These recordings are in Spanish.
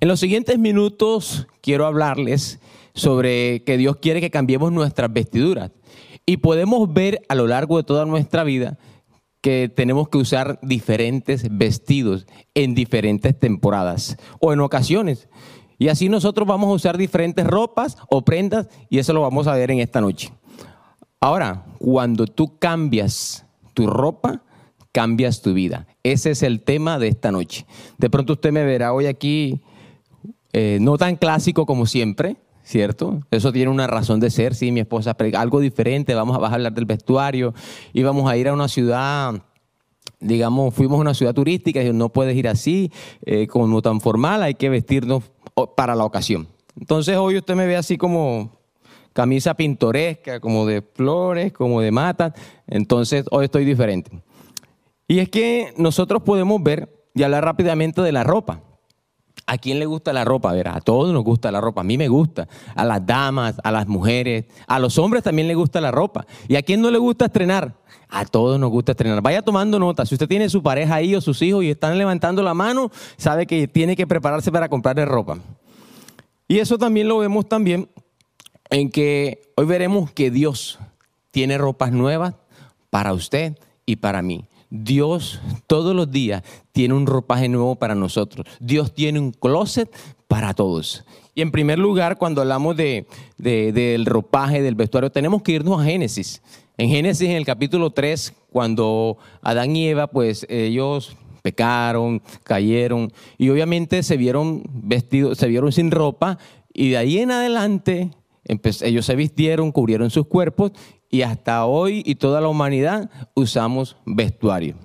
En los siguientes minutos quiero hablarles sobre que Dios quiere que cambiemos nuestras vestiduras. Y podemos ver a lo largo de toda nuestra vida que tenemos que usar diferentes vestidos en diferentes temporadas o en ocasiones. Y así nosotros vamos a usar diferentes ropas o prendas y eso lo vamos a ver en esta noche. Ahora, cuando tú cambias tu ropa, cambias tu vida. Ese es el tema de esta noche. De pronto usted me verá hoy aquí, eh, no tan clásico como siempre, ¿cierto? Eso tiene una razón de ser, sí, mi esposa, algo diferente, vamos a, hablar del vestuario y vamos a ir a una ciudad, digamos, fuimos a una ciudad turística y no puedes ir así, eh, como tan formal, hay que vestirnos para la ocasión. Entonces hoy usted me ve así como camisa pintoresca, como de flores, como de matas, entonces hoy estoy diferente. Y es que nosotros podemos ver y hablar rápidamente de la ropa. ¿A quién le gusta la ropa? A ver, a todos nos gusta la ropa. A mí me gusta. A las damas, a las mujeres, a los hombres también le gusta la ropa. ¿Y a quién no le gusta estrenar? A todos nos gusta estrenar. Vaya tomando nota. Si usted tiene su pareja ahí o sus hijos y están levantando la mano, sabe que tiene que prepararse para comprarle ropa. Y eso también lo vemos también en que hoy veremos que Dios tiene ropas nuevas para usted y para mí. Dios todos los días tiene un ropaje nuevo para nosotros. Dios tiene un closet para todos. Y en primer lugar, cuando hablamos de, del ropaje, del vestuario, tenemos que irnos a Génesis. En Génesis, en el capítulo 3, cuando Adán y Eva, pues ellos pecaron, cayeron y obviamente se vieron vestidos, se vieron sin ropa y de ahí en adelante ellos se vistieron, cubrieron sus cuerpos y hasta hoy y toda la humanidad usamos vestuario.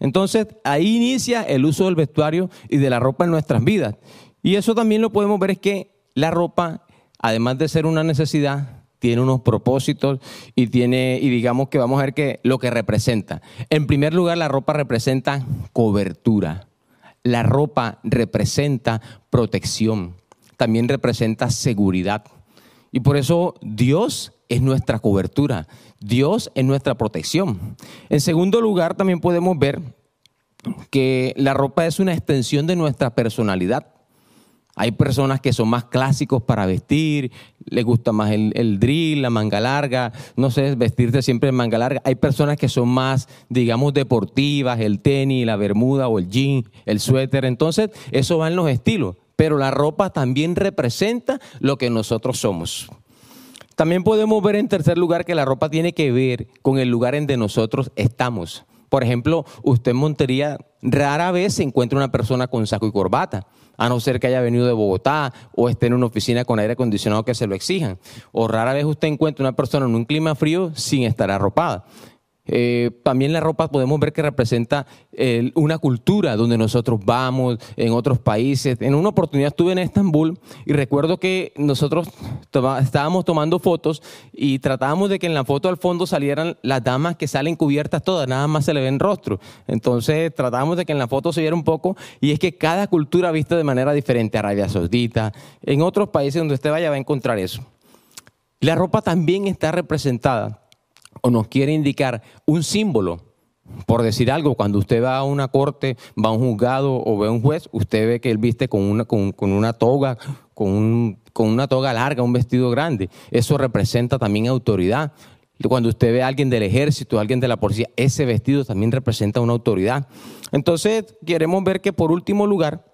Entonces ahí inicia el uso del vestuario y de la ropa en nuestras vidas. Y eso también lo podemos ver es que la ropa, además de ser una necesidad, tiene unos propósitos y tiene, y digamos que vamos a ver que lo que representa. En primer lugar, la ropa representa cobertura. La ropa representa protección. También representa seguridad. Y por eso Dios es nuestra cobertura, Dios es nuestra protección. En segundo lugar, también podemos ver que la ropa es una extensión de nuestra personalidad. Hay personas que son más clásicos para vestir, les gusta más el, drill, la manga larga, no sé, vestirse siempre en manga larga. Hay personas que son más, digamos, deportivas, el tenis, la bermuda o el jean, el suéter. Entonces, eso va en los estilos. Pero la ropa también representa lo que nosotros somos. También podemos ver en tercer lugar que la ropa tiene que ver con el lugar en donde nosotros estamos. Por ejemplo, usted en Montería rara vez se encuentra una persona con saco y corbata, a no ser que haya venido de Bogotá o esté en una oficina con aire acondicionado que se lo exijan. O rara vez usted encuentra una persona en un clima frío sin estar arropada. Eh, también la ropa podemos ver que representa una cultura donde nosotros vamos, en otros países. En una oportunidad estuve en Estambul y recuerdo que nosotros estábamos tomando fotos y tratábamos de que en la foto al fondo salieran las damas que salen cubiertas todas, nada más se le ven rostro. Entonces tratábamos de que en la foto se viera un poco y es que cada cultura vista de manera diferente, Arabia Saudita, en otros países donde usted vaya va a encontrar eso. La ropa también está representada o nos quiere indicar un símbolo. Por decir algo, cuando usted va a una corte, va a un juzgado o ve a un juez, usted ve que él viste con una, con, una toga, con, con una toga larga, un vestido grande. Eso representa también autoridad. Cuando usted ve a alguien del ejército, alguien de la policía, ese vestido también representa una autoridad. Entonces, queremos ver que por último lugar,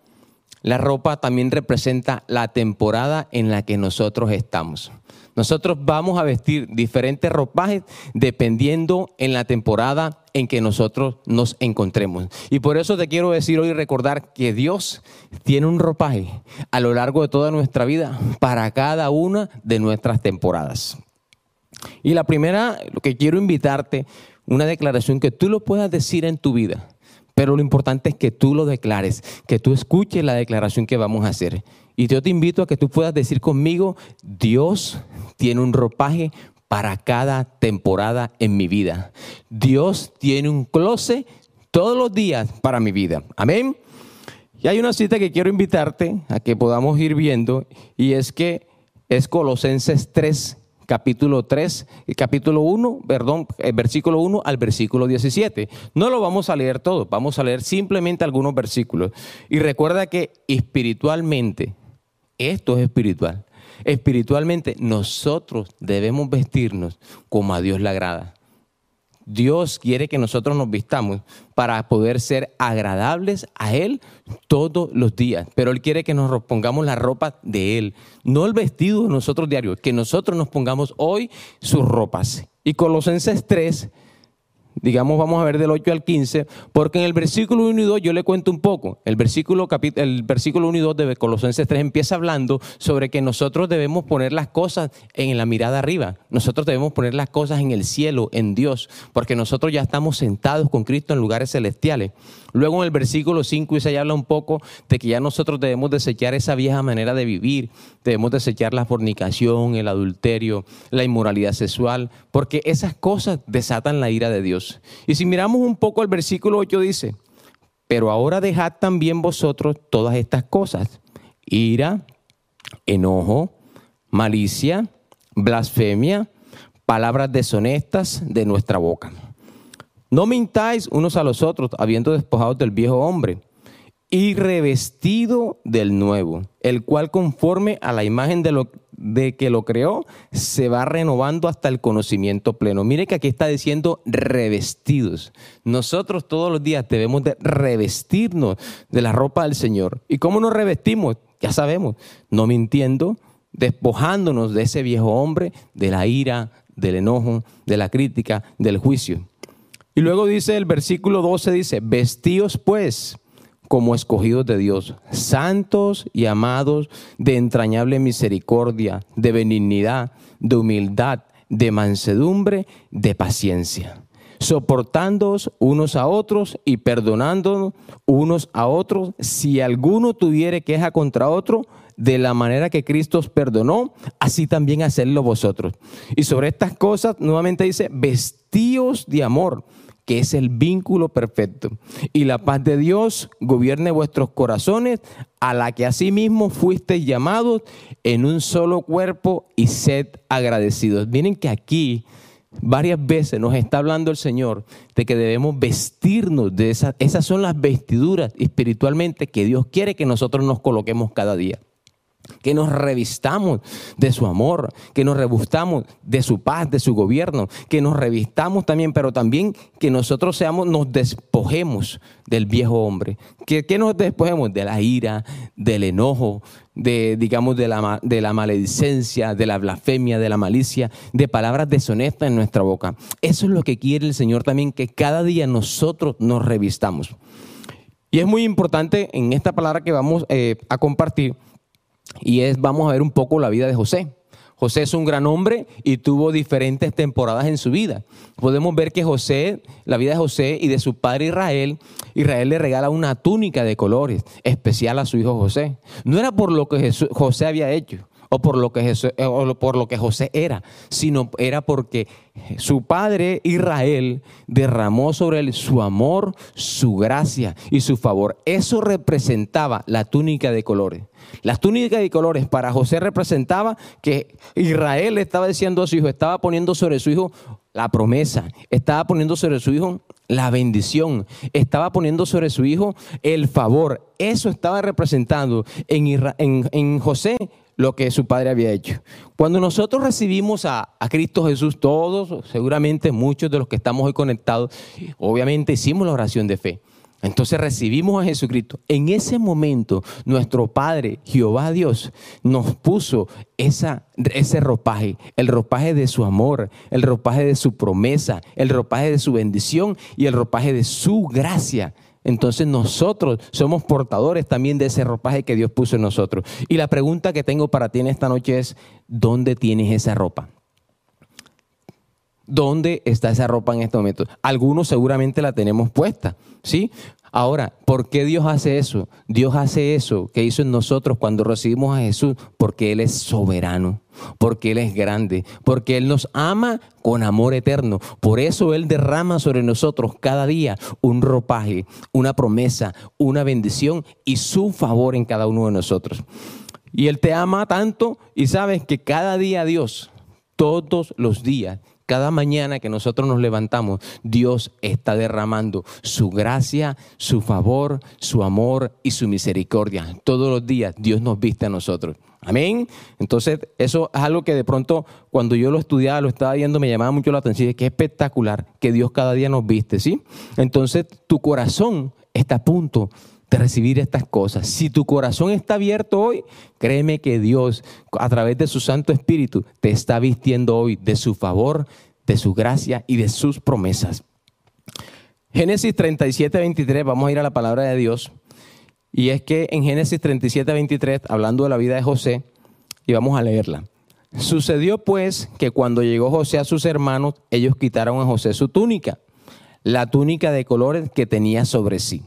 la ropa también representa la temporada en la que nosotros estamos. Nosotros vamos a vestir diferentes ropajes dependiendo en la temporada en que nosotros nos encontremos. Y por eso te quiero decir hoy recordar que Dios tiene un ropaje a lo largo de toda nuestra vida para cada una de nuestras temporadas. Y la primera, lo que quiero invitarte, una declaración que tú lo puedas decir en tu vida. Pero lo importante es que tú lo declares, que tú escuches la declaración que vamos a hacer. Y yo te invito a que tú puedas decir conmigo, Dios tiene un ropaje para cada temporada en mi vida. Dios tiene un closet todos los días para mi vida. Amén. Y hay una cita que quiero invitarte a que podamos ir viendo y es que es Colosenses 3, capítulo 3, capítulo 1, perdón, eh, versículo 1 al versículo 17. No lo vamos a leer todo, vamos a leer simplemente algunos versículos. Y recuerda que espiritualmente, esto es espiritual. Espiritualmente nosotros debemos vestirnos como a Dios le agrada. Dios quiere que nosotros nos vistamos para poder ser agradables a Él todos los días. Pero Él quiere que nos pongamos la ropa de Él, no el vestido de nosotros diario, que nosotros nos pongamos hoy sus ropas. Y Colosenses 3 digamos, vamos a ver del 8 al 15, porque en el versículo 1 y 2 yo le cuento un poco. El versículo, el versículo 1 y 2 de Colosenses 3 empieza hablando sobre que nosotros debemos poner las cosas en la mirada arriba. Nosotros debemos poner las cosas en el cielo, en Dios, porque nosotros ya estamos sentados con Cristo en lugares celestiales. Luego en el versículo 5 y 6 habla un poco de que ya nosotros debemos desechar esa vieja manera de vivir, debemos desechar la fornicación, el adulterio, la inmoralidad sexual, porque esas cosas desatan la ira de Dios. Y si miramos un poco el versículo 8 dice, pero ahora dejad también vosotros todas estas cosas, ira, enojo, malicia, blasfemia, palabras deshonestas de nuestra boca. No mintáis unos a los otros, habiendo despojado del viejo hombre y revestido del nuevo, el cual conforme a la imagen de, lo, de que lo creó, se va renovando hasta el conocimiento pleno. Mire que aquí está diciendo revestidos. Nosotros todos los días debemos de revestirnos de la ropa del Señor. ¿Y cómo nos revestimos? Ya sabemos, no mintiendo, despojándonos de ese viejo hombre, de la ira, del enojo, de la crítica, del juicio. Y luego dice el versículo 12, dice, vestíos pues como escogidos de Dios, santos y amados de entrañable misericordia, de benignidad, de humildad, de mansedumbre, de paciencia, soportándoos unos a otros y perdonándonos unos a otros, si alguno tuviere queja contra otro, de la manera que Cristo os perdonó, así también hacerlo vosotros. Y sobre estas cosas, nuevamente dice, vestíos de amor que es el vínculo perfecto. Y la paz de Dios gobierne vuestros corazones, a la que asimismo fuisteis llamados en un solo cuerpo y sed agradecidos. Miren que aquí varias veces nos está hablando el Señor de que debemos vestirnos de esas, esas son las vestiduras espiritualmente que Dios quiere que nosotros nos coloquemos cada día que nos revistamos de su amor, que nos revistamos de su paz, de su gobierno, que nos revistamos también, pero también que nosotros seamos, nos despojemos del viejo hombre, que, nos despojemos de la ira, del enojo, de, digamos, de la, de la maledicencia, de la blasfemia, de la malicia, de palabras deshonestas en nuestra boca. Eso es lo que quiere el Señor también, que cada día nosotros nos revistamos. Y es muy importante en esta palabra que vamos eh, a compartir, y es, vamos a ver un poco la vida de José. José es un gran hombre y tuvo diferentes temporadas en su vida. Podemos ver que José, la vida de José y de su padre Israel, Israel le regala una túnica de colores especial a su hijo José. No era por lo que José había hecho o por lo que o por lo que José era, sino era porque su padre Israel derramó sobre él su amor, su gracia y su favor. Eso representaba la túnica de colores. La túnica de colores para José representaba que Israel estaba diciendo a su hijo, estaba poniendo sobre su hijo la promesa, estaba poniendo sobre su hijo la bendición, estaba poniendo sobre su hijo el favor. Eso estaba representando en, José lo que su padre había hecho. Cuando nosotros recibimos a, Cristo Jesús, todos, seguramente muchos de los que estamos hoy conectados, obviamente hicimos la oración de fe. Entonces recibimos a Jesucristo. En ese momento, nuestro Padre, Jehová Dios, nos puso ese ropaje, el ropaje de su amor, el ropaje de su promesa, el ropaje de su bendición y el ropaje de su gracia entonces nosotros somos portadores también de ese ropaje que Dios puso en nosotros. Y la pregunta que tengo para ti en esta noche es, ¿dónde tienes esa ropa? ¿Dónde está esa ropa en este momento? Algunos seguramente la tenemos puesta, ¿sí? Ahora, ¿por qué Dios hace eso? Dios hace eso que hizo en nosotros cuando recibimos a Jesús porque Él es soberano, porque Él es grande, porque Él nos ama con amor eterno. Por eso Él derrama sobre nosotros cada día un ropaje, una promesa, una bendición y su favor en cada uno de nosotros. Y Él te ama tanto y sabes que cada día Dios Todos los días, cada mañana que nosotros nos levantamos, Dios está derramando su gracia, su favor, su amor y su misericordia. Todos los días Dios nos viste a nosotros. Amén. Entonces, eso es algo que de pronto, cuando yo lo estudiaba, lo estaba viendo, me llamaba mucho la atención. Qué espectacular que Dios cada día nos viste, ¿sí? Entonces, tu corazón está a punto de recibir estas cosas. Si tu corazón está abierto hoy, créeme que Dios, a través de su Santo Espíritu, te está vistiendo hoy de su favor, de su gracia y de sus promesas. Génesis 37, 23, vamos a ir a la palabra de Dios. Y es que en Génesis 37, 23, hablando de la vida de José, y vamos a leerla. Sucedió pues que cuando llegó José a sus hermanos, ellos quitaron a José su túnica, la túnica de colores que tenía sobre sí.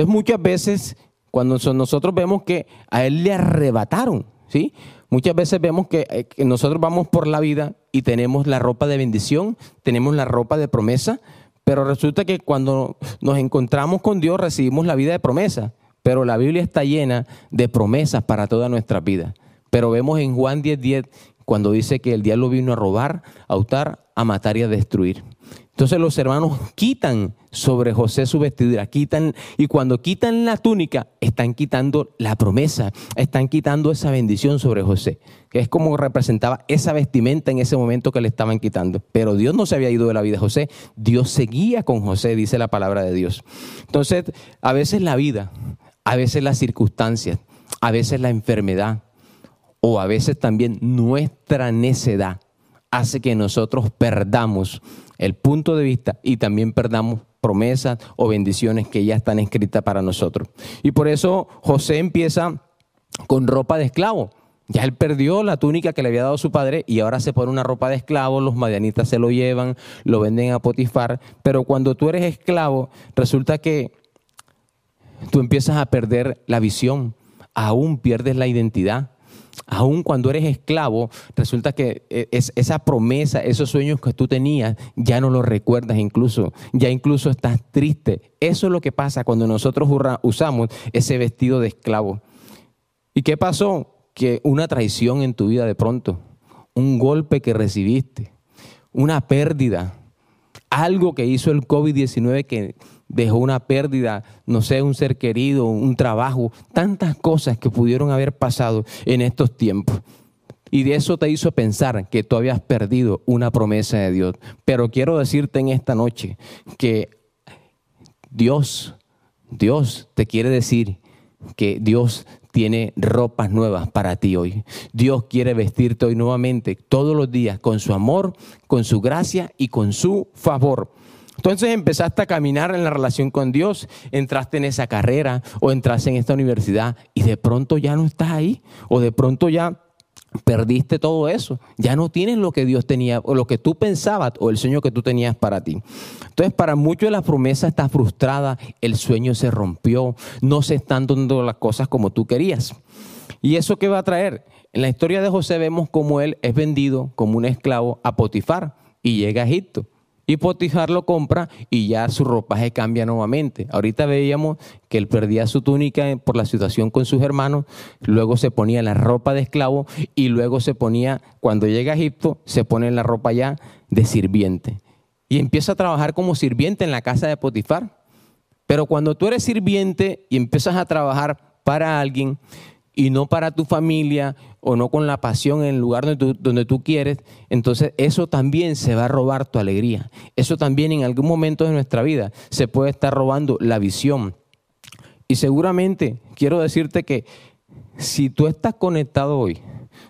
Entonces muchas veces cuando nosotros vemos que a él le arrebataron, ¿sí? Muchas veces vemos que, eh, que, nosotros vamos por la vida y tenemos la ropa de bendición, tenemos la ropa de promesa, pero resulta que cuando nos encontramos con Dios recibimos la vida de promesa. Pero la Biblia está llena de promesas para toda nuestra vida. Pero vemos en Juan 10:10 10, cuando dice que el diablo vino a robar, a hurtar, a matar y a destruir. Entonces los hermanos quitan sobre José su vestidura, quitan y cuando quitan la túnica están quitando la promesa, están quitando esa bendición sobre José, que es como representaba esa vestimenta en ese momento que le estaban quitando. Pero Dios no se había ido de la vida de José, Dios seguía con José, dice la palabra de Dios. Entonces, a veces la vida, a veces las circunstancias, a veces la enfermedad o a veces también nuestra necedad hace que nosotros perdamos el punto de vista y también perdamos promesas o bendiciones que ya están escritas para nosotros. Y por eso José empieza con ropa de esclavo. Ya él perdió la túnica que le había dado su padre y ahora se pone una ropa de esclavo, los madianitas se lo llevan, lo venden a Potifar, pero cuando tú eres esclavo resulta que tú empiezas a perder la visión, aún pierdes la identidad. Aún cuando eres esclavo, resulta que eh, es, esa promesa, esos sueños que tú tenías, ya no los recuerdas incluso, ya incluso estás triste. Eso es lo que pasa cuando nosotros usamos ese vestido de esclavo. ¿Y qué pasó? Que una traición en tu vida de pronto, un golpe que recibiste, una pérdida, algo que hizo el COVID-19 que dejó una pérdida, no sé, un ser querido, un trabajo, tantas cosas que pudieron haber pasado en estos tiempos. Y de eso te hizo pensar que tú habías perdido una promesa de Dios. Pero quiero decirte en esta noche que Dios, Dios te quiere decir que Dios tiene ropas nuevas para ti hoy. Dios quiere vestirte hoy nuevamente, todos los días, con su amor, con su gracia y con su favor. Entonces empezaste a caminar en la relación con Dios, entraste en esa carrera o entraste en esta universidad y de pronto ya no estás ahí o de pronto ya perdiste todo eso. Ya no tienes lo que Dios tenía o lo que tú pensabas o el sueño que tú tenías para ti. Entonces, para muchos la promesa está frustrada, el sueño se rompió, no se están dando las cosas como tú querías. ¿Y eso qué va a traer? En la historia de José vemos cómo él es vendido como un esclavo a Potifar y llega a Egipto. Y Potifar lo compra y ya su ropaje cambia nuevamente. Ahorita veíamos que él perdía su túnica por la situación con sus hermanos, luego se ponía la ropa de esclavo y luego se ponía, cuando llega a Egipto, se pone la ropa ya de sirviente. Y empieza a trabajar como sirviente en la casa de Potifar. Pero cuando tú eres sirviente y empiezas a trabajar para alguien, y no para tu familia o no con la pasión en el lugar donde tú, donde tú, quieres, entonces eso también se va a robar tu alegría. Eso también en algún momento de nuestra vida se puede estar robando la visión. Y seguramente quiero decirte que si tú estás conectado hoy,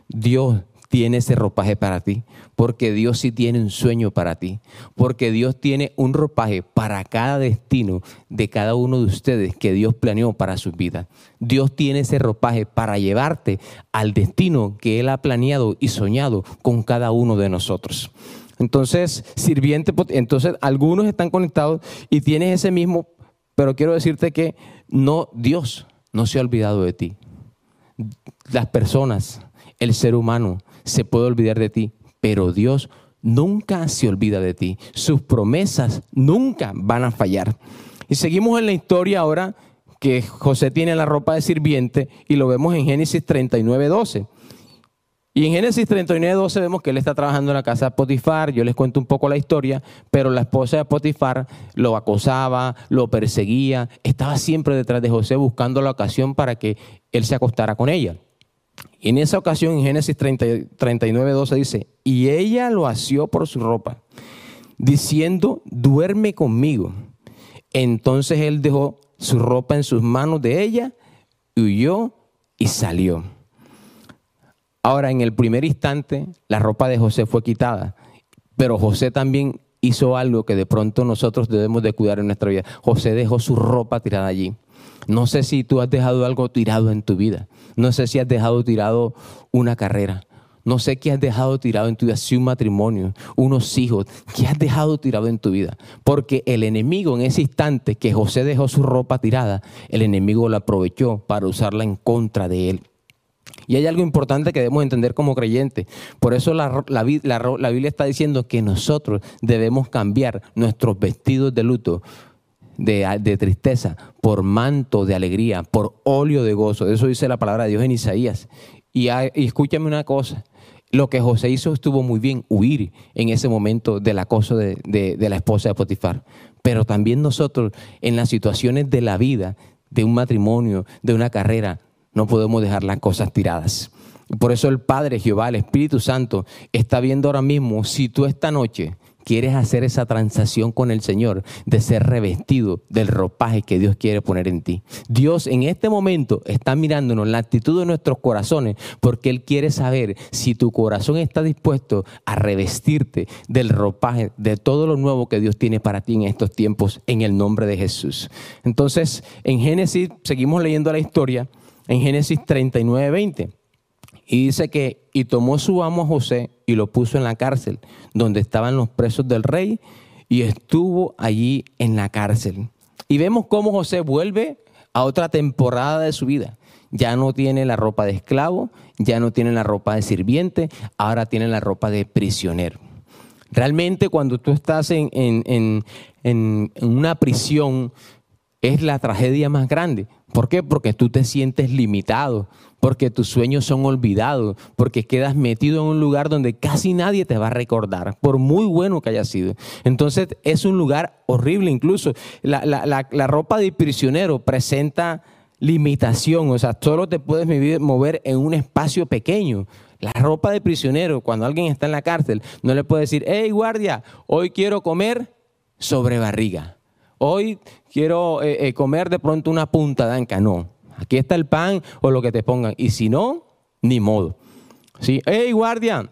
Dios tiene ese ropaje para ti, porque Dios sí tiene un sueño para ti, porque Dios tiene un ropaje para cada destino de cada uno de ustedes que Dios planeó para su vida. Dios tiene ese ropaje para llevarte al destino que Él ha planeado y soñado con cada uno de nosotros. Entonces, sirviente, entonces algunos están conectados y tienes ese mismo, pero quiero decirte que no, Dios no se ha olvidado de ti. Las personas, el ser humano, se puede olvidar de ti, pero Dios nunca se olvida de ti. Sus promesas nunca van a fallar. Y seguimos en la historia ahora que José tiene la ropa de sirviente y lo vemos en Génesis 39, 12. Y en Génesis 39, 12 vemos que él está trabajando en la casa de Potifar. Yo les cuento un poco la historia, pero la esposa de Potifar lo acosaba, lo perseguía, estaba siempre detrás de José buscando la ocasión para que él se acostara con ella. En esa ocasión, en Génesis 39, 12 dice, y ella lo asió por su ropa, diciendo, duerme conmigo. Entonces él dejó su ropa en sus manos de ella, huyó y salió. Ahora, en el primer instante, la ropa de José fue quitada, pero José también hizo algo que de pronto nosotros debemos de cuidar en nuestra vida. José dejó su ropa tirada allí. No sé si tú has dejado algo tirado en tu vida. No sé si has dejado tirado una carrera. No sé qué has dejado tirado en tu vida, si un matrimonio, unos hijos, qué has dejado tirado en tu vida. Porque el enemigo en ese instante que José dejó su ropa tirada, el enemigo la aprovechó para usarla en contra de él. Y hay algo importante que debemos entender como creyentes. Por eso la, la, Biblia está diciendo que nosotros debemos cambiar nuestros vestidos de luto, de, de, tristeza, por manto de alegría, por óleo de gozo. Eso dice la palabra de Dios en Isaías. Y, y escúchame una cosa. Lo que José hizo estuvo muy bien, huir en ese momento del acoso de, de la esposa de Potifar. Pero también nosotros, en las situaciones de la vida, de un matrimonio, de una carrera, no podemos dejar las cosas tiradas. Por eso el Padre Jehová, el Espíritu Santo, está viendo ahora mismo si tú esta noche quieres hacer esa transacción con el Señor de ser revestido del ropaje que Dios quiere poner en ti. Dios en este momento está mirándonos la actitud de nuestros corazones porque Él quiere saber si tu corazón está dispuesto a revestirte del ropaje de todo lo nuevo que Dios tiene para ti en estos tiempos en el nombre de Jesús. Entonces, en Génesis seguimos leyendo la historia en Génesis 39, 20. Y dice que, y tomó su amo a José y lo puso en la cárcel, donde estaban los presos del rey, y estuvo allí en la cárcel. Y vemos cómo José vuelve a otra temporada de su vida. Ya no tiene la ropa de esclavo, ya no tiene la ropa de sirviente, ahora tiene la ropa de prisionero. Realmente cuando tú estás en, en, en una prisión, es la tragedia más grande. ¿Por qué? Porque tú te sientes limitado, porque tus sueños son olvidados, porque quedas metido en un lugar donde casi nadie te va a recordar, por muy bueno que haya sido. Entonces es un lugar horrible, incluso la, la ropa de prisionero presenta limitación, o sea, solo te puedes mover en un espacio pequeño. La ropa de prisionero, cuando alguien está en la cárcel, no le puede decir, hey guardia, hoy quiero comer sobre barriga hoy quiero eh, eh, comer de pronto una punta de anca. No, aquí está el pan o lo que te pongan. Y si no, ni modo. ¿Sí? ¡Hey, guardia!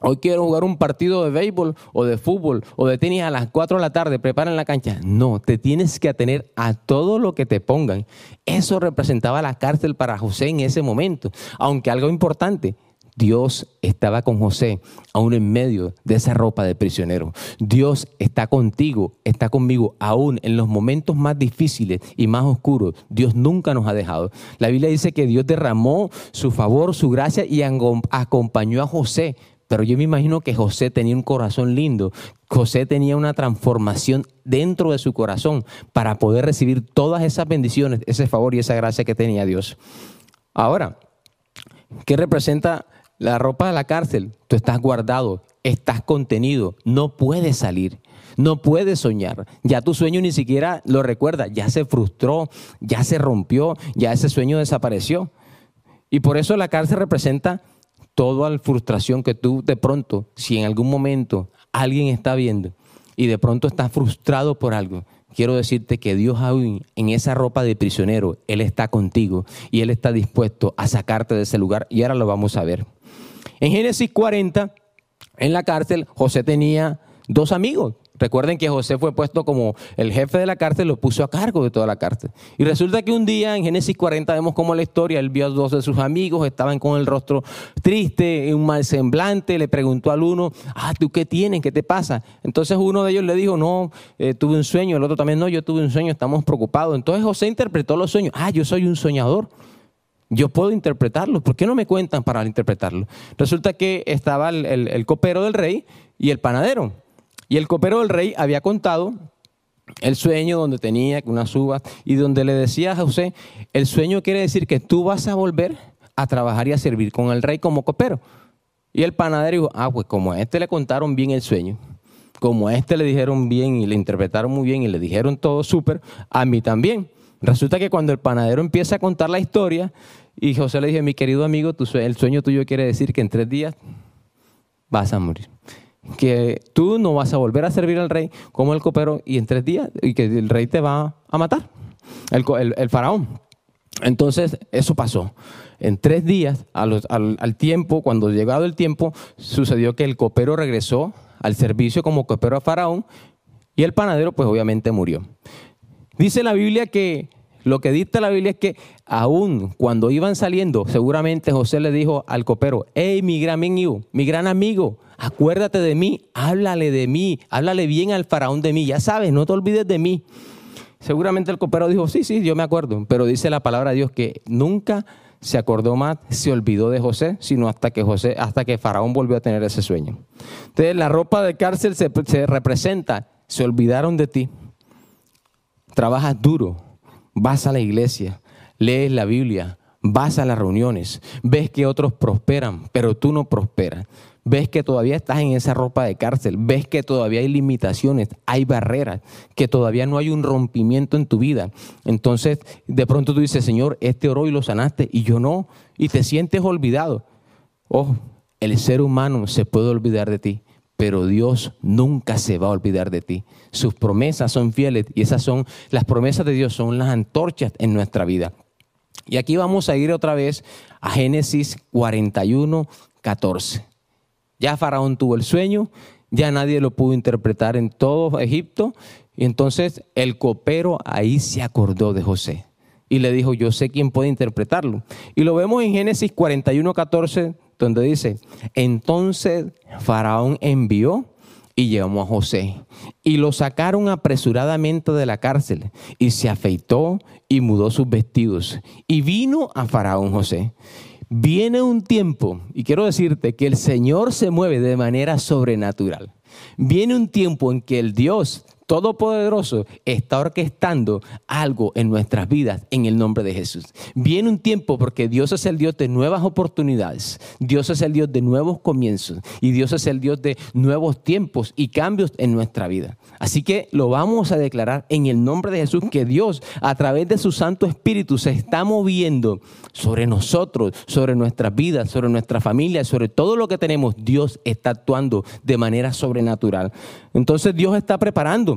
Hoy quiero jugar un partido de béisbol o de fútbol o de tenis a las 4 de la tarde, preparen la cancha. No, te tienes que atener a todo lo que te pongan. Eso representaba la cárcel para José en ese momento. Aunque algo importante, Dios estaba con José, aún en medio de esa ropa de prisionero. Dios está contigo, está conmigo, aún en los momentos más difíciles y más oscuros. Dios nunca nos ha dejado. La Biblia dice que Dios derramó su favor, su gracia y acompañó a José. Pero yo me imagino que José tenía un corazón lindo. José tenía una transformación dentro de su corazón para poder recibir todas esas bendiciones, ese favor y esa gracia que tenía Dios. Ahora, ¿qué representa la ropa de la cárcel, tú estás guardado, estás contenido, no puedes salir, no puedes soñar. Ya tu sueño ni siquiera lo recuerda, ya se frustró, ya se rompió, ya ese sueño desapareció. Y por eso la cárcel representa toda la frustración que tú de pronto, si en algún momento alguien está viendo y de pronto estás frustrado por algo, quiero decirte que Dios aún en esa ropa de prisionero, Él está contigo y Él está dispuesto a sacarte de ese lugar y ahora lo vamos a ver. En Génesis 40, en la cárcel, José tenía dos amigos. Recuerden que José fue puesto como el jefe de la cárcel, lo puso a cargo de toda la cárcel. Y resulta que un día en Génesis 40 vemos como la historia, él vio a dos de sus amigos, estaban con el rostro triste, un mal semblante, le preguntó al uno, ah, ¿tú qué tienes? ¿Qué te pasa? Entonces uno de ellos le dijo, no, eh, tuve un sueño, el otro también, no, yo tuve un sueño, estamos preocupados. Entonces José interpretó los sueños, ah, yo soy un soñador. Yo puedo interpretarlo. ¿Por qué no me cuentan para interpretarlo? Resulta que estaba el, copero del rey y el panadero. Y el copero del rey había contado el sueño donde tenía unas uvas y donde le decía a José, el sueño quiere decir que tú vas a volver a trabajar y a servir con el rey como copero. Y el panadero dijo, ah, pues como a este le contaron bien el sueño, como a este le dijeron bien y le interpretaron muy bien y le dijeron todo súper, a mí también. Resulta que cuando el panadero empieza a contar la historia, y José le dice, mi querido amigo, el sueño tuyo quiere decir que en tres días vas a morir. Que tú no vas a volver a servir al rey como el copero y en tres días, y que el rey te va a matar, el, faraón. Entonces, eso pasó. En tres días, al, al, tiempo, cuando llegado el tiempo, sucedió que el copero regresó al servicio como copero a Faraón y el panadero, pues obviamente murió. Dice la Biblia que lo que dicta la Biblia es que aún cuando iban saliendo, seguramente José le dijo al copero, hey, mi gran amigo, mi gran amigo, acuérdate de mí, háblale de mí, háblale bien al faraón de mí, ya sabes, no te olvides de mí. Seguramente el copero dijo, sí, sí, yo me acuerdo, pero dice la palabra de Dios que nunca se acordó más, se olvidó de José, sino hasta que José, hasta que Faraón volvió a tener ese sueño. Entonces la ropa de cárcel se representa, se olvidaron de ti. Trabajas duro, vas a la iglesia, lees la Biblia, vas a las reuniones, ves que otros prosperan, pero tú no prosperas. Ves que todavía estás en esa ropa de cárcel, ves que todavía hay limitaciones, hay barreras, que todavía no hay un rompimiento en tu vida. Entonces, de pronto tú dices, Señor, este oro y lo sanaste y yo no, y te sientes olvidado. Oh, el ser humano se puede olvidar de ti, pero Dios nunca se va a olvidar de ti. Sus promesas son fieles y esas son las promesas de Dios son las antorchas en nuestra vida. Y aquí vamos a ir otra vez a Génesis 41, 14. Ya Faraón tuvo el sueño, ya nadie lo pudo interpretar en todo Egipto, y entonces el copero ahí se acordó de José y le dijo, yo sé quién puede interpretarlo. Y lo vemos en Génesis 41, 14, donde dice, entonces Faraón envió y llamó a José y lo sacaron apresuradamente de la cárcel y se afeitó y mudó sus vestidos y vino a Faraón José. Viene un tiempo, y quiero decirte que el Señor se mueve de manera sobrenatural. Viene un tiempo en que el Dios Todopoderoso está orquestando algo en nuestras vidas en el nombre de Jesús. Viene un tiempo porque Dios es el Dios de nuevas oportunidades, Dios es el Dios de nuevos comienzos y Dios es el Dios de nuevos tiempos y cambios en nuestra vida. Así que lo vamos a declarar en el nombre de Jesús que Dios a través de su Santo Espíritu se está moviendo sobre nosotros, sobre nuestras vidas, sobre nuestra familia, sobre todo lo que tenemos. Dios está actuando de manera sobrenatural. Entonces Dios está preparando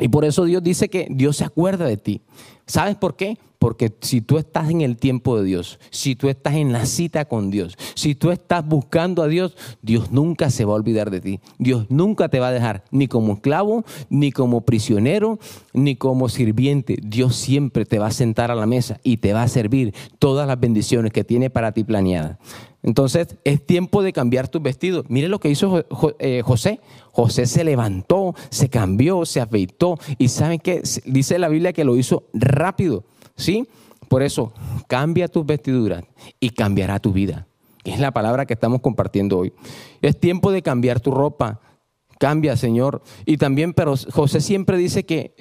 y por eso Dios dice que Dios se acuerda de ti. ¿Sabes por qué? Porque si tú estás en el tiempo de Dios, si tú estás en la cita con Dios, si tú estás buscando a Dios, Dios nunca se va a olvidar de ti. Dios nunca te va a dejar ni como esclavo, ni como prisionero, ni como sirviente. Dios siempre te va a sentar a la mesa y te va a servir todas las bendiciones que tiene para ti planeadas. Entonces es tiempo de cambiar tus vestidos. Mire lo que hizo eh, José. José se levantó, se cambió, se afeitó y saben que dice la Biblia que lo hizo rápido. ¿Sí? Por eso, cambia tus vestiduras y cambiará tu vida. Es la palabra que estamos compartiendo hoy. Es tiempo de cambiar tu ropa. Cambia, Señor. Y también, pero José siempre dice que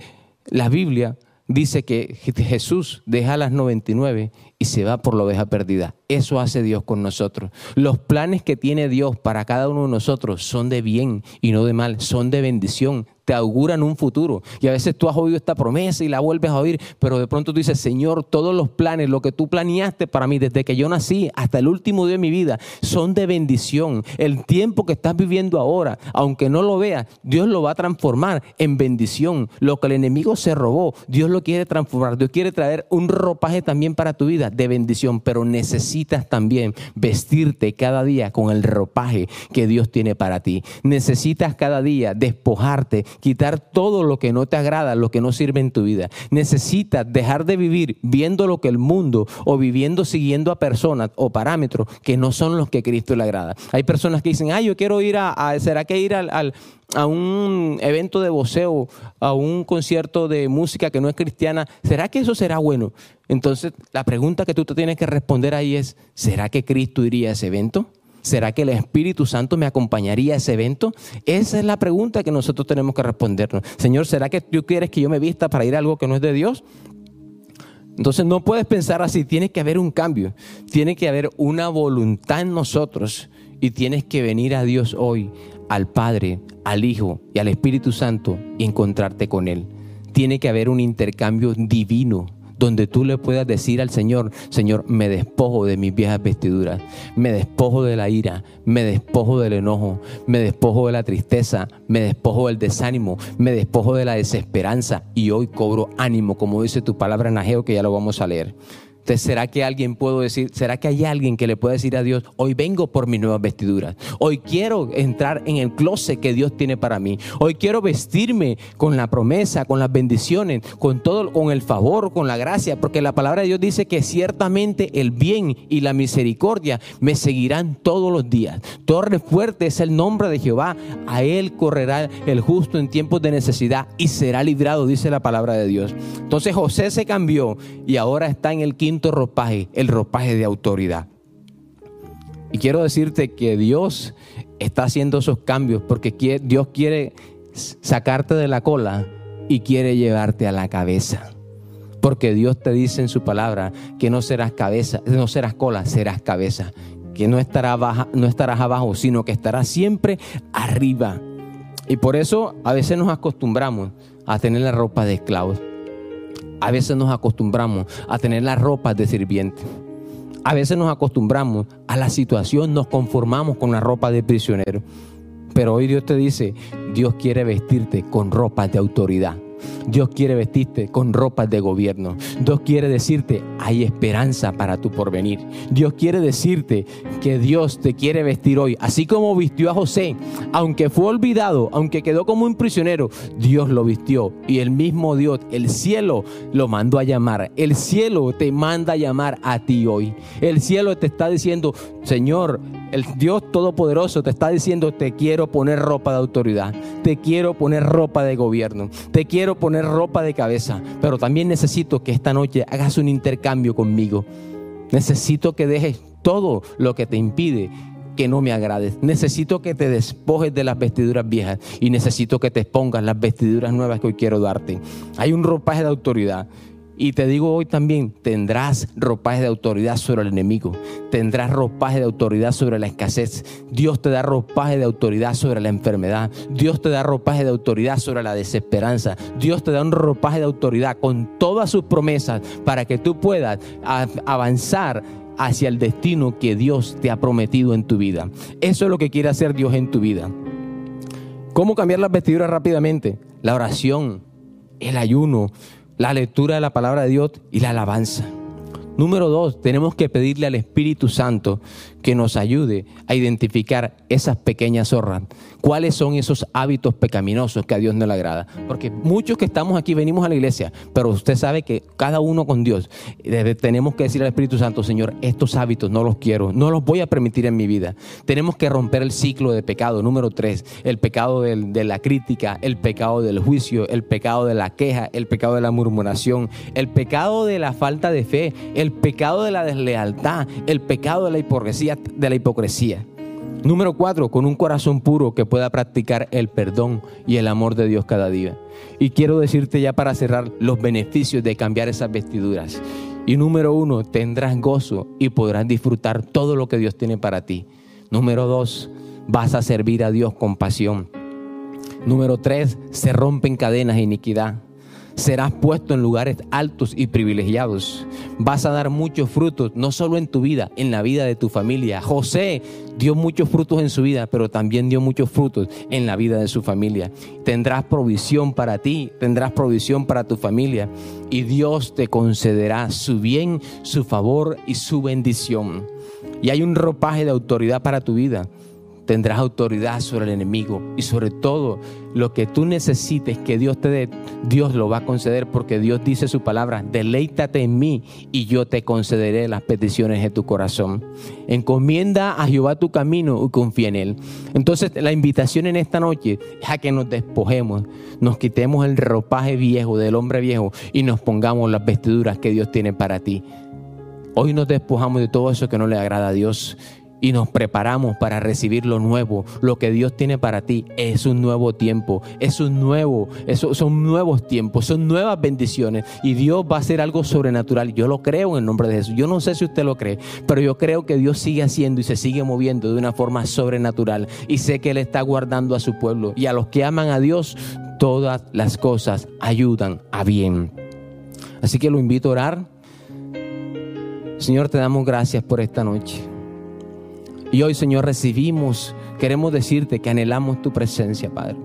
la Biblia dice que Jesús deja las 99 y se va por la oveja perdida. Eso hace Dios con nosotros. Los planes que tiene Dios para cada uno de nosotros son de bien y no de mal, son de bendición, te auguran un futuro. Y a veces tú has oído esta promesa y la vuelves a oír, pero de pronto tú dices, Señor, todos los planes, lo que tú planeaste para mí desde que yo nací hasta el último día de mi vida, son de bendición. El tiempo que estás viviendo ahora, aunque no lo veas, Dios lo va a transformar en bendición. Lo que el enemigo se robó, Dios lo quiere transformar. Dios quiere traer un ropaje también para tu vida de bendición, pero necesitas también vestirte cada día con el ropaje que Dios tiene para ti. Necesitas cada día despojarte quitar todo lo que no te agrada, lo que no sirve en tu vida. Necesitas dejar de vivir viendo lo que el mundo o viviendo siguiendo a personas o parámetros que no son los que Cristo le agrada. Hay personas que dicen, ay, yo quiero ir a, ¿será que ir al, a un evento de voceo, a un concierto de música que no es cristiana, ¿será que eso será bueno? Entonces, la pregunta que tú te tienes que responder ahí es, ¿será que Cristo iría a ese evento? ¿Será que el Espíritu Santo me acompañaría a ese evento? Esa es la pregunta que nosotros tenemos que respondernos. Señor, ¿será que tú quieres que yo me vista para ir a algo que no es de Dios? Entonces no puedes pensar así, tiene que haber un cambio, tiene que haber una voluntad en nosotros Y tienes que venir a Dios hoy, al Padre, al Hijo y al Espíritu Santo y encontrarte con Él. Tiene que haber un intercambio divino donde tú le puedas decir al Señor, Señor, me despojo de mis viejas vestiduras, me despojo de la ira, me despojo del enojo, me despojo de la tristeza, me despojo del desánimo, me despojo de la desesperanza y hoy cobro ánimo, como dice tu palabra en Ageo, que ya lo vamos a leer. ¿Será que alguien puedo decir, será que hay alguien que le pueda decir a Dios, hoy vengo por mis nuevas vestiduras? Hoy quiero entrar en el closet que Dios tiene para mí. Hoy quiero vestirme con la promesa, con las bendiciones, con todo, con el favor, con la gracia, porque la palabra de Dios dice que ciertamente el bien y la misericordia me seguirán todos los días. Torre fuerte es el nombre de Jehová. A él correrá el justo en tiempos de necesidad y será librado, dice la palabra de Dios. Entonces José se cambió y ahora está en el quinto ropaje, el ropaje de autoridad. Y quiero decirte que Dios está haciendo esos cambios porque Dios quiere sacarte de la cola y quiere llevarte a la cabeza. Porque Dios te dice en su palabra que no serás cabeza, no serás cola, serás cabeza. Que no estarás, baja, no estarás abajo, sino que estarás siempre arriba. Y por eso a veces nos acostumbramos a tener la ropa de esclavos. A veces nos acostumbramos a tener las ropas de sirviente. A veces nos acostumbramos a la situación, nos conformamos con la ropa de prisionero. Pero hoy Dios te dice, Dios quiere vestirte con ropas de autoridad. Dios quiere vestirte con ropas de gobierno. Dios quiere decirte, hay esperanza para tu porvenir. Dios quiere decirte que Dios te quiere vestir hoy, así como vistió a José, aunque fue olvidado, aunque quedó como un prisionero, Dios lo vistió y el mismo Dios, el cielo lo mandó a llamar. El cielo te manda a llamar a ti hoy. El cielo te está diciendo, Señor, el Dios Todopoderoso te está diciendo, te quiero poner ropa de autoridad, te quiero poner ropa de gobierno, te quiero poner ropa de cabeza, pero también necesito que esta noche hagas un intercambio conmigo. Necesito que dejes todo lo que te impide que no me agrades. Necesito que te despojes de las vestiduras viejas y necesito que te pongas las vestiduras nuevas que hoy quiero darte. Hay un ropaje de autoridad y te digo hoy también, tendrás ropaje de autoridad sobre el enemigo, tendrás ropaje de autoridad sobre la escasez, Dios te da ropaje de autoridad sobre la enfermedad, Dios te da ropaje de autoridad sobre la desesperanza, Dios te da un ropaje de autoridad con todas sus promesas para que tú puedas avanzar hacia el destino que Dios te ha prometido en tu vida. Eso es lo que quiere hacer Dios en tu vida. ¿Cómo cambiar las vestiduras rápidamente? La oración, el ayuno, la lectura de la palabra de Dios y la alabanza. Número dos, tenemos que pedirle al Espíritu Santo que nos ayude a identificar esas pequeñas zorras. ¿Cuáles son esos hábitos pecaminosos que a Dios no le agrada? Porque muchos que estamos aquí venimos a la iglesia, pero usted sabe que cada uno con Dios tenemos que decir al Espíritu Santo, Señor, estos hábitos no los quiero, no los voy a permitir en mi vida. Tenemos que romper el ciclo de pecado. Número tres, el pecado de la crítica, el pecado del juicio, el pecado de la queja, el pecado de la murmuración, el pecado de la falta de fe, el pecado de la deslealtad, el pecado de la hipocresía de la hipocresía. Número cuatro, con un corazón puro que pueda practicar el perdón y el amor de Dios cada día. Y quiero decirte ya para cerrar los beneficios de cambiar esas vestiduras. Y número uno, tendrás gozo y podrás disfrutar todo lo que Dios tiene para ti. Número dos, vas a servir a Dios con pasión. Número tres, se rompen cadenas de iniquidad serás puesto en lugares altos y privilegiados. Vas a dar muchos frutos, no solo en tu vida, en la vida de tu familia. José dio muchos frutos en su vida, pero también dio muchos frutos en la vida de su familia. Tendrás provisión para ti, tendrás provisión para tu familia y Dios te concederá su bien, su favor y su bendición. Y hay un ropaje de autoridad para tu vida tendrás autoridad sobre el enemigo y sobre todo lo que tú necesites que Dios te dé, Dios lo va a conceder porque Dios dice su palabra, deleítate en mí y yo te concederé las peticiones de tu corazón. Encomienda a Jehová tu camino y confía en él. Entonces la invitación en esta noche es a que nos despojemos, nos quitemos el ropaje viejo del hombre viejo y nos pongamos las vestiduras que Dios tiene para ti. Hoy nos despojamos de todo eso que no le agrada a Dios y nos preparamos para recibir lo nuevo, lo que Dios tiene para ti es un nuevo tiempo, es un nuevo, son nuevos tiempos, son nuevas bendiciones y Dios va a hacer algo sobrenatural. Yo lo creo en el nombre de Jesús. Yo no sé si usted lo cree, pero yo creo que Dios sigue haciendo y se sigue moviendo de una forma sobrenatural y sé que Él está guardando a su pueblo y a los que aman a Dios, todas las cosas ayudan a bien. Así que lo invito a orar. Señor, te damos gracias por esta noche. Y hoy, Señor, recibimos, queremos decirte que anhelamos tu presencia, Padre.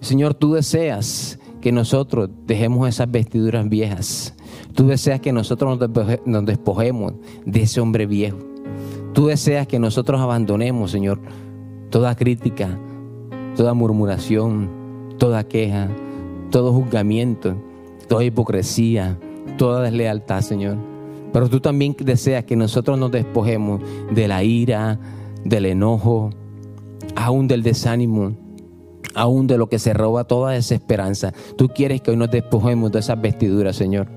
Señor, tú deseas que nosotros dejemos esas vestiduras viejas. Tú deseas que nosotros nos despojemos de ese hombre viejo. Tú deseas que nosotros abandonemos, Señor, toda crítica, toda murmuración, toda queja, todo juzgamiento, toda hipocresía, toda deslealtad, Señor. Pero tú también deseas que nosotros nos despojemos de la ira, del enojo, aún del desánimo, aún de lo que se roba toda esa esperanza. Tú quieres que hoy nos despojemos de esas vestiduras, Señor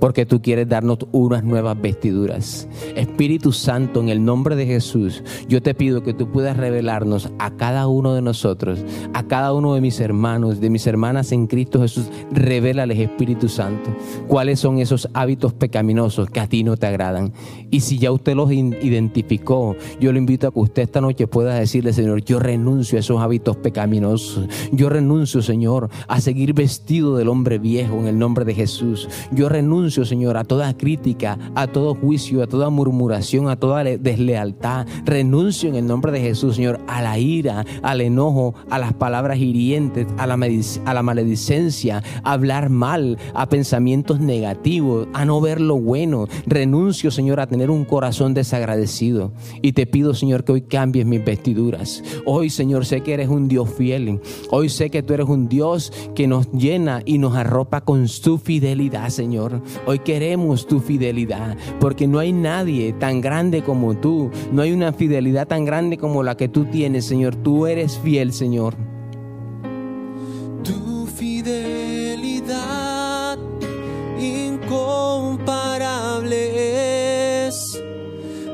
porque tú quieres darnos unas nuevas vestiduras. Espíritu Santo, en el nombre de Jesús, yo te pido que tú puedas revelarnos a cada uno de nosotros, a cada uno de mis hermanos, de mis hermanas en Cristo Jesús, revélales, Espíritu Santo, cuáles son esos hábitos pecaminosos que a ti no te agradan. Y si ya usted los identificó, yo lo invito a que usted esta noche pueda decirle, Señor, yo renuncio a esos hábitos pecaminosos. Yo renuncio, Señor, a seguir vestido del hombre viejo en el nombre de Jesús. Yo renuncio Señor, a toda crítica, a todo juicio, a toda murmuración, a toda deslealtad. Renuncio en el nombre de Jesús, Señor, a la ira, al enojo, a las palabras hirientes, a la maledicencia, a hablar mal, a pensamientos negativos, a no ver lo bueno. Renuncio, Señor, a tener un corazón desagradecido. Y te pido, Señor, que hoy cambies mis vestiduras. Hoy, Señor, sé que eres un Dios fiel. Hoy sé que tú eres un Dios que nos llena y nos arropa con su fidelidad, Señor. Hoy queremos tu fidelidad, porque no hay nadie tan grande como tú. No hay una fidelidad tan grande como la que tú tienes, Señor. Tú eres fiel, Señor. Tu fidelidad incomparable es.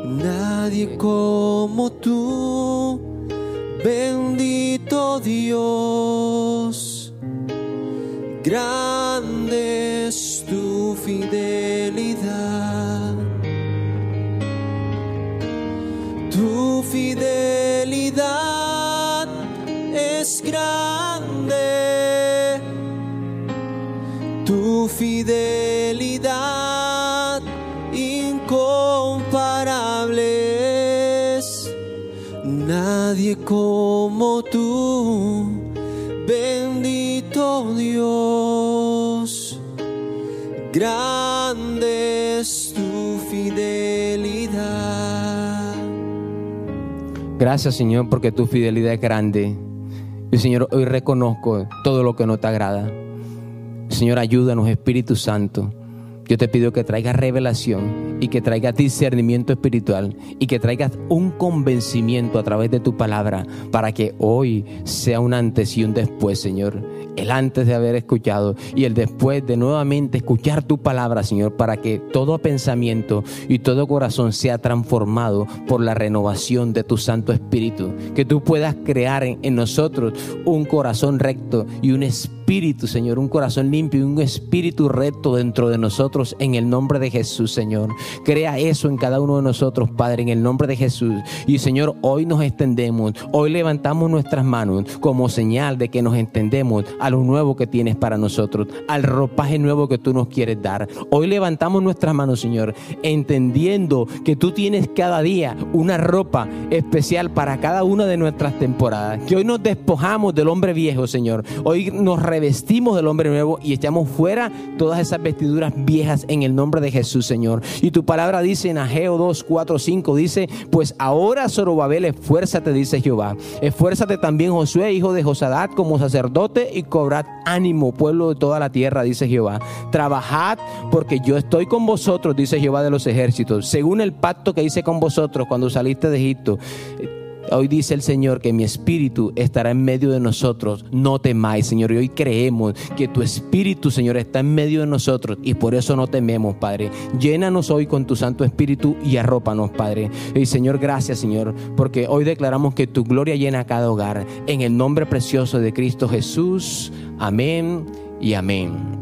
Nadie como tú, bendito Dios. Grande fidelidad. Tu fidelidad es grande. Tu fidelidad incomparable es. Nadie como tú, bendito Dios. Gracias, Señor, porque tu fidelidad es grande. Y Señor, hoy reconozco todo lo que no te agrada. Señor, ayúdanos, Espíritu Santo. Yo te pido que traigas revelación y que traigas discernimiento espiritual y que traigas un convencimiento a través de tu palabra para que hoy sea un antes y un después, Señor el antes de haber escuchado y el después de nuevamente escuchar tu palabra, Señor, para que todo pensamiento y todo corazón sea transformado por la renovación de tu Santo Espíritu. Que tú puedas crear en, nosotros un corazón recto y un espíritu, Señor, un corazón limpio y un espíritu recto dentro de nosotros en el nombre de Jesús, Señor. Crea eso en cada uno de nosotros, Padre, en el nombre de Jesús. Y Señor, hoy nos extendemos, hoy levantamos nuestras manos como señal de que nos entendemos a lo nuevo que tienes para nosotros, al ropaje nuevo que tú nos quieres dar. Hoy levantamos nuestras manos, Señor, entendiendo que tú tienes cada día una ropa especial para cada una de nuestras temporadas. Que hoy nos despojamos del hombre viejo, Señor. Hoy nos revestimos del hombre nuevo y echamos fuera todas esas vestiduras viejas en el nombre de Jesús, Señor. Y tu palabra dice en Ageo 2, 4, 5, dice, pues ahora Zorobabel, esfuérzate, dice Jehová. Esfuérzate también Josué, hijo de Josadat, como sacerdote y cobrad ánimo, pueblo de toda la tierra, dice Jehová. Trabajad porque yo estoy con vosotros, dice Jehová de los ejércitos, según el pacto que hice con vosotros cuando saliste de Egipto Hoy dice el Señor que mi espíritu estará en medio de nosotros. No temáis, Señor. Y hoy creemos que tu espíritu, Señor, está en medio de nosotros y por eso no tememos, Padre. Llénanos hoy con tu Santo Espíritu y arrópanos, Padre. Y Señor, gracias, Señor, porque hoy declaramos que tu gloria llena cada hogar. En el nombre precioso de Cristo Jesús. Amén y amén.